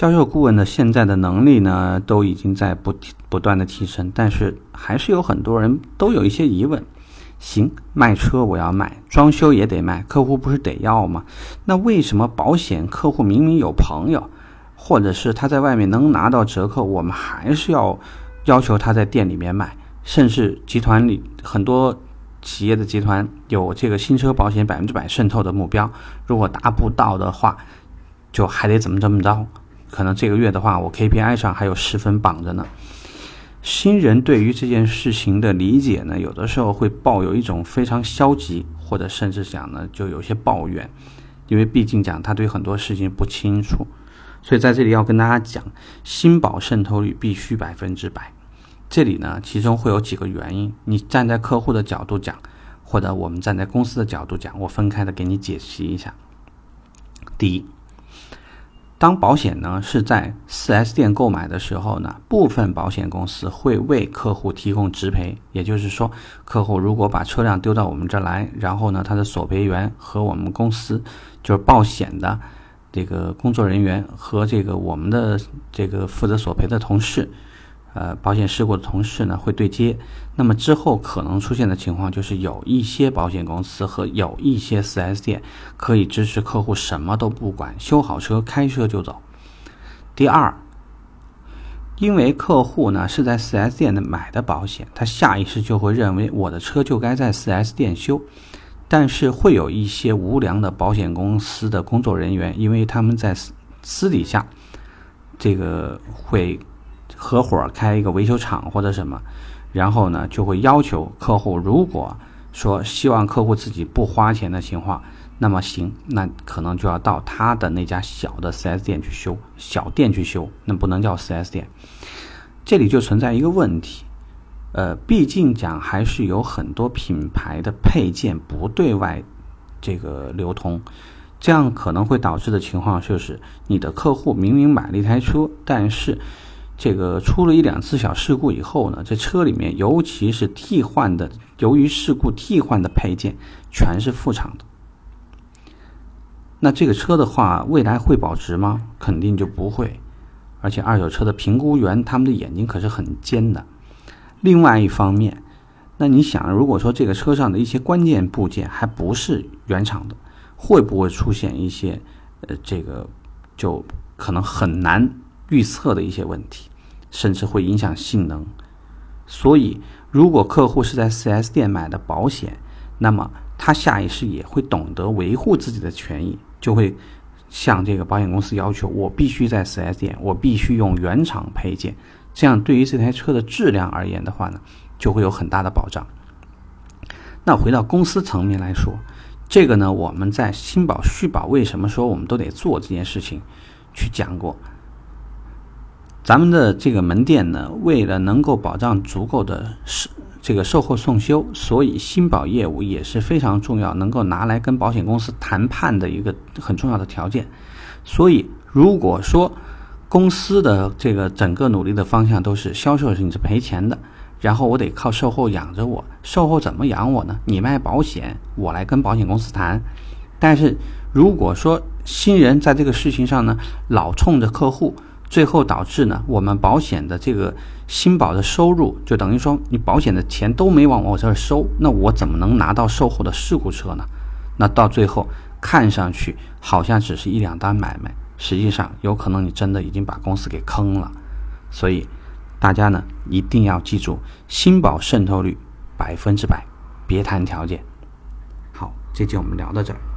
销售顾问的现在的能力呢，都已经在不不断的提升，但是还是有很多人都有一些疑问。行，卖车我要卖，装修也得卖，客户不是得要吗？那为什么保险客户明明有朋友，或者是他在外面能拿到折扣，我们还是要要求他在店里面卖？甚至集团里很多企业的集团有这个新车保险百分之百渗透的目标，如果达不到的话，就还得怎么怎么着？可能这个月的话，我 KPI 上还有十分绑着呢。新人对于这件事情的理解呢，有的时候会抱有一种非常消极，或者甚至讲呢，就有些抱怨，因为毕竟讲他对很多事情不清楚。所以在这里要跟大家讲，新保渗透率必须百分之百。这里呢，其中会有几个原因。你站在客户的角度讲，或者我们站在公司的角度讲，我分开的给你解析一下。第一。当保险呢是在 4S 店购买的时候呢，部分保险公司会为客户提供直赔，也就是说，客户如果把车辆丢到我们这儿来，然后呢，他的索赔员和我们公司就是保险的这个工作人员和这个我们的这个负责索赔的同事。呃，保险事故的同事呢会对接，那么之后可能出现的情况就是有一些保险公司和有一些 4S 店可以支持客户什么都不管，修好车开车就走。第二，因为客户呢是在 4S 店的买的保险，他下意识就会认为我的车就该在 4S 店修，但是会有一些无良的保险公司的工作人员，因为他们在私私底下这个会。合伙开一个维修厂或者什么，然后呢就会要求客户，如果说希望客户自己不花钱的情况，那么行，那可能就要到他的那家小的 4S 店去修，小店去修，那不能叫 4S 店。这里就存在一个问题，呃，毕竟讲还是有很多品牌的配件不对外这个流通，这样可能会导致的情况就是，你的客户明明买了一台车，但是。这个出了一两次小事故以后呢，这车里面尤其是替换的，由于事故替换的配件全是副厂的。那这个车的话，未来会保值吗？肯定就不会。而且二手车的评估员他们的眼睛可是很尖的。另外一方面，那你想，如果说这个车上的一些关键部件还不是原厂的，会不会出现一些呃，这个就可能很难预测的一些问题？甚至会影响性能，所以如果客户是在 4S 店买的保险，那么他下意识也会懂得维护自己的权益，就会向这个保险公司要求：我必须在 4S 店，我必须用原厂配件。这样对于这台车的质量而言的话呢，就会有很大的保障。那回到公司层面来说，这个呢，我们在新保续保为什么说我们都得做这件事情，去讲过。咱们的这个门店呢，为了能够保障足够的售这个售后送修，所以新保业务也是非常重要，能够拿来跟保险公司谈判的一个很重要的条件。所以，如果说公司的这个整个努力的方向都是销售是你是赔钱的，然后我得靠售后养着我，售后怎么养我呢？你卖保险，我来跟保险公司谈。但是如果说新人在这个事情上呢，老冲着客户。最后导致呢，我们保险的这个新保的收入，就等于说你保险的钱都没往我这儿收，那我怎么能拿到售后的事故车呢？那到最后看上去好像只是一两单买卖，实际上有可能你真的已经把公司给坑了。所以大家呢一定要记住，新保渗透率百分之百，别谈条件。好，这节我们聊到这儿。